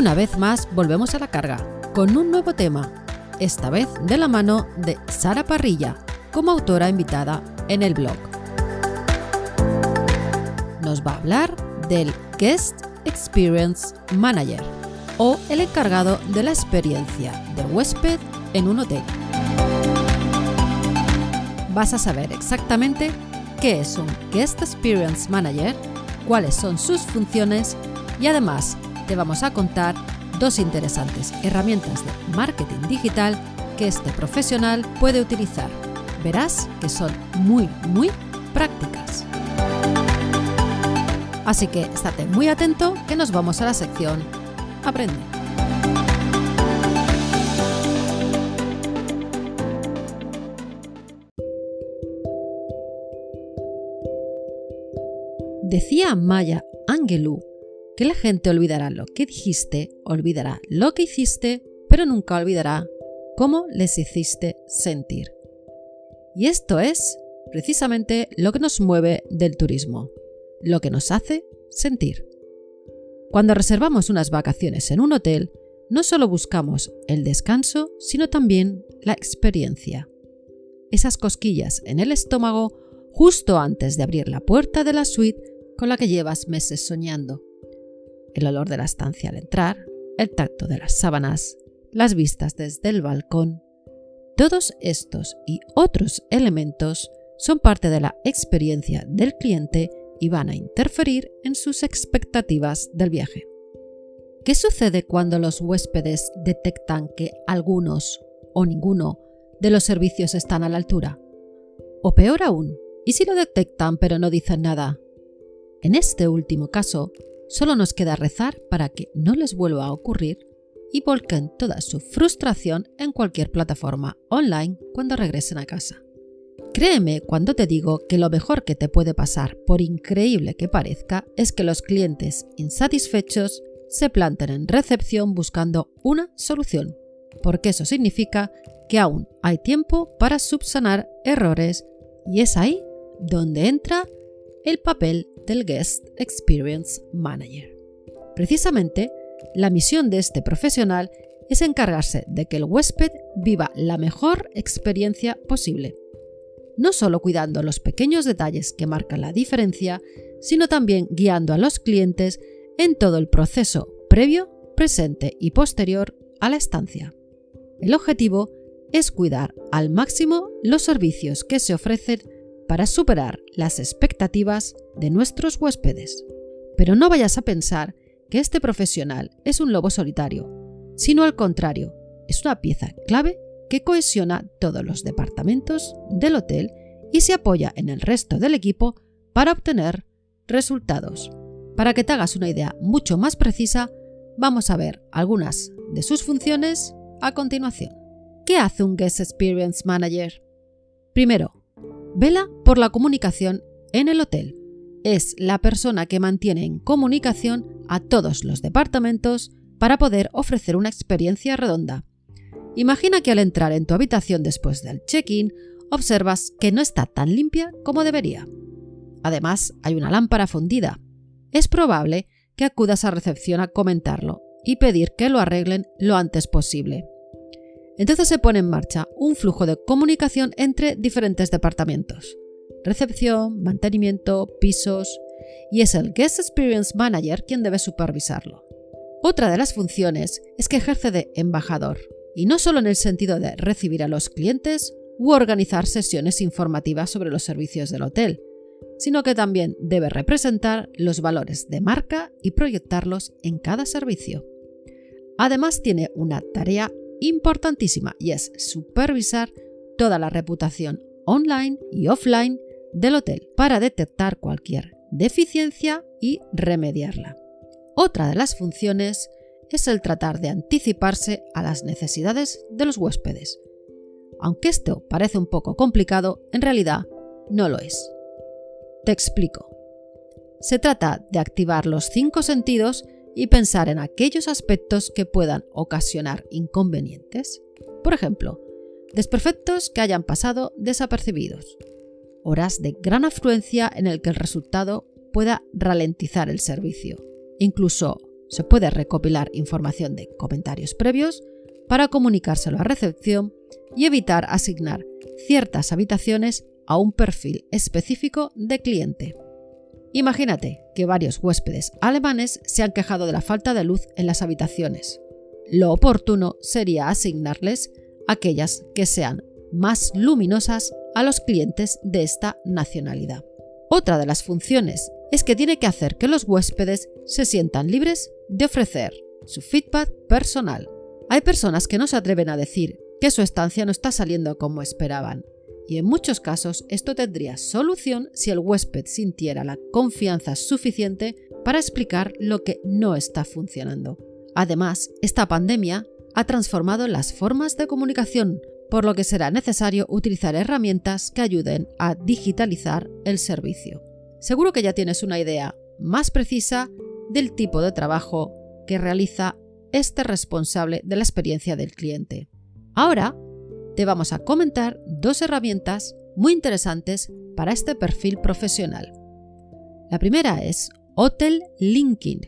Una vez más volvemos a la carga, con un nuevo tema, esta vez de la mano de Sara Parrilla, como autora invitada en el blog. Nos va a hablar del Guest Experience Manager o el encargado de la experiencia de huésped en un hotel. Vas a saber exactamente qué es un Guest Experience Manager, cuáles son sus funciones y además te vamos a contar dos interesantes herramientas de marketing digital que este profesional puede utilizar. Verás que son muy, muy prácticas. Así que estate muy atento que nos vamos a la sección Aprende. Decía Maya Angelou que la gente olvidará lo que dijiste, olvidará lo que hiciste, pero nunca olvidará cómo les hiciste sentir. Y esto es precisamente lo que nos mueve del turismo, lo que nos hace sentir. Cuando reservamos unas vacaciones en un hotel, no solo buscamos el descanso, sino también la experiencia. Esas cosquillas en el estómago justo antes de abrir la puerta de la suite con la que llevas meses soñando el olor de la estancia al entrar, el tacto de las sábanas, las vistas desde el balcón. Todos estos y otros elementos son parte de la experiencia del cliente y van a interferir en sus expectativas del viaje. ¿Qué sucede cuando los huéspedes detectan que algunos o ninguno de los servicios están a la altura? O peor aún, ¿y si lo detectan pero no dicen nada? En este último caso, Solo nos queda rezar para que no les vuelva a ocurrir y volquen toda su frustración en cualquier plataforma online cuando regresen a casa. Créeme cuando te digo que lo mejor que te puede pasar, por increíble que parezca, es que los clientes insatisfechos se planten en recepción buscando una solución, porque eso significa que aún hay tiempo para subsanar errores y es ahí donde entra el papel del Guest Experience Manager. Precisamente, la misión de este profesional es encargarse de que el huésped viva la mejor experiencia posible, no solo cuidando los pequeños detalles que marcan la diferencia, sino también guiando a los clientes en todo el proceso previo, presente y posterior a la estancia. El objetivo es cuidar al máximo los servicios que se ofrecen para superar las expectativas de nuestros huéspedes. Pero no vayas a pensar que este profesional es un lobo solitario, sino al contrario, es una pieza clave que cohesiona todos los departamentos del hotel y se apoya en el resto del equipo para obtener resultados. Para que te hagas una idea mucho más precisa, vamos a ver algunas de sus funciones a continuación. ¿Qué hace un Guest Experience Manager? Primero, Vela por la comunicación en el hotel. Es la persona que mantiene en comunicación a todos los departamentos para poder ofrecer una experiencia redonda. Imagina que al entrar en tu habitación después del check-in, observas que no está tan limpia como debería. Además, hay una lámpara fundida. Es probable que acudas a recepción a comentarlo y pedir que lo arreglen lo antes posible. Entonces se pone en marcha un flujo de comunicación entre diferentes departamentos. Recepción, mantenimiento, pisos, y es el Guest Experience Manager quien debe supervisarlo. Otra de las funciones es que ejerce de embajador, y no solo en el sentido de recibir a los clientes u organizar sesiones informativas sobre los servicios del hotel, sino que también debe representar los valores de marca y proyectarlos en cada servicio. Además tiene una tarea importantísima y es supervisar toda la reputación online y offline del hotel para detectar cualquier deficiencia y remediarla. Otra de las funciones es el tratar de anticiparse a las necesidades de los huéspedes. Aunque esto parece un poco complicado, en realidad no lo es. Te explico. Se trata de activar los cinco sentidos y pensar en aquellos aspectos que puedan ocasionar inconvenientes. Por ejemplo, desperfectos que hayan pasado desapercibidos, horas de gran afluencia en el que el resultado pueda ralentizar el servicio. Incluso se puede recopilar información de comentarios previos para comunicárselo a recepción y evitar asignar ciertas habitaciones a un perfil específico de cliente. Imagínate que varios huéspedes alemanes se han quejado de la falta de luz en las habitaciones. Lo oportuno sería asignarles aquellas que sean más luminosas a los clientes de esta nacionalidad. Otra de las funciones es que tiene que hacer que los huéspedes se sientan libres de ofrecer su feedback personal. Hay personas que no se atreven a decir que su estancia no está saliendo como esperaban, y en muchos casos esto tendría solución si el huésped sintiera la confianza suficiente para explicar lo que no está funcionando. Además, esta pandemia ha transformado las formas de comunicación, por lo que será necesario utilizar herramientas que ayuden a digitalizar el servicio. Seguro que ya tienes una idea más precisa del tipo de trabajo que realiza este responsable de la experiencia del cliente. Ahora te vamos a comentar dos herramientas muy interesantes para este perfil profesional. La primera es Hotel Linking.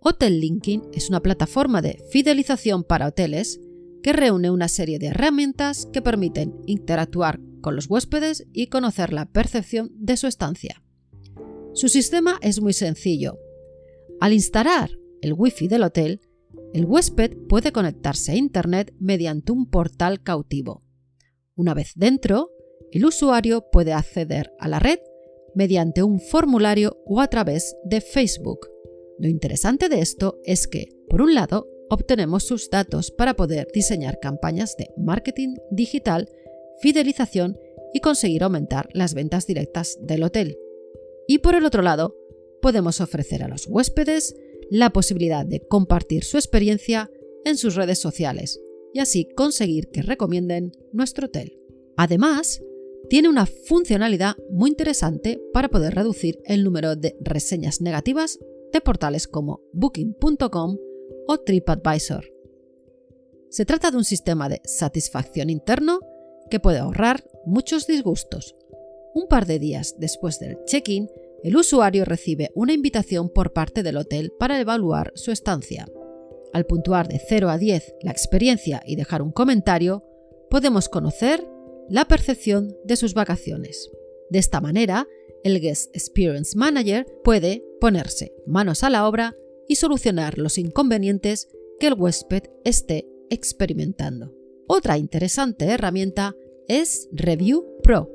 Hotel Linking es una plataforma de fidelización para hoteles que reúne una serie de herramientas que permiten interactuar con los huéspedes y conocer la percepción de su estancia. Su sistema es muy sencillo. Al instalar el Wi-Fi del hotel, el huésped puede conectarse a Internet mediante un portal cautivo. Una vez dentro, el usuario puede acceder a la red mediante un formulario o a través de Facebook. Lo interesante de esto es que, por un lado, obtenemos sus datos para poder diseñar campañas de marketing digital, fidelización y conseguir aumentar las ventas directas del hotel. Y por el otro lado, podemos ofrecer a los huéspedes la posibilidad de compartir su experiencia en sus redes sociales y así conseguir que recomienden nuestro hotel. Además, tiene una funcionalidad muy interesante para poder reducir el número de reseñas negativas de portales como booking.com o TripAdvisor. Se trata de un sistema de satisfacción interno que puede ahorrar muchos disgustos. Un par de días después del check-in, el usuario recibe una invitación por parte del hotel para evaluar su estancia. Al puntuar de 0 a 10 la experiencia y dejar un comentario, podemos conocer la percepción de sus vacaciones. De esta manera, el Guest Experience Manager puede ponerse manos a la obra y solucionar los inconvenientes que el huésped esté experimentando. Otra interesante herramienta es Review Pro,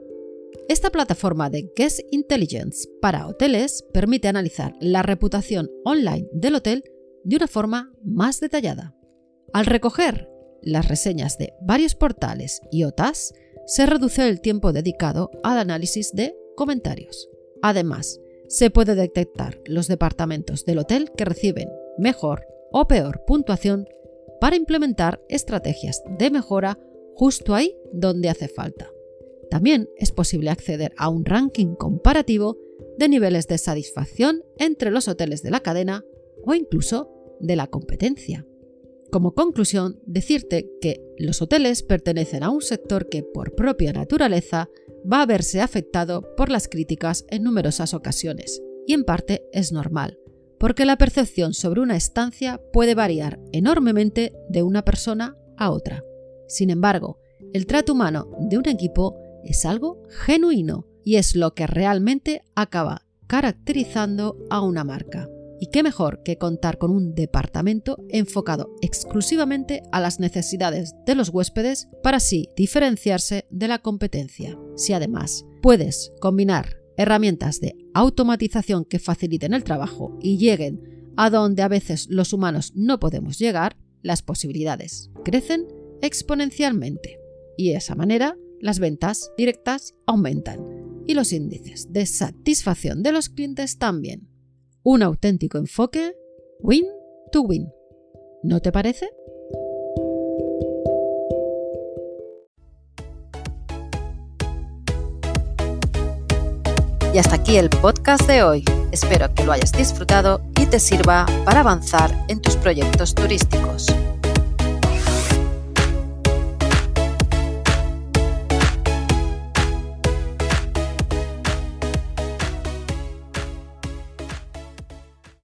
esta plataforma de Guest Intelligence para hoteles permite analizar la reputación online del hotel de una forma más detallada. Al recoger las reseñas de varios portales y OTAS, se reduce el tiempo dedicado al análisis de comentarios. Además, se puede detectar los departamentos del hotel que reciben mejor o peor puntuación para implementar estrategias de mejora justo ahí donde hace falta. También es posible acceder a un ranking comparativo de niveles de satisfacción entre los hoteles de la cadena o incluso de la competencia. Como conclusión, decirte que los hoteles pertenecen a un sector que por propia naturaleza va a verse afectado por las críticas en numerosas ocasiones, y en parte es normal, porque la percepción sobre una estancia puede variar enormemente de una persona a otra. Sin embargo, el trato humano de un equipo es algo genuino y es lo que realmente acaba caracterizando a una marca. Y qué mejor que contar con un departamento enfocado exclusivamente a las necesidades de los huéspedes para así diferenciarse de la competencia. Si además puedes combinar herramientas de automatización que faciliten el trabajo y lleguen a donde a veces los humanos no podemos llegar, las posibilidades crecen exponencialmente. Y de esa manera las ventas directas aumentan y los índices de satisfacción de los clientes también. Un auténtico enfoque win to win. ¿No te parece? Y hasta aquí el podcast de hoy. Espero que lo hayas disfrutado y te sirva para avanzar en tus proyectos turísticos.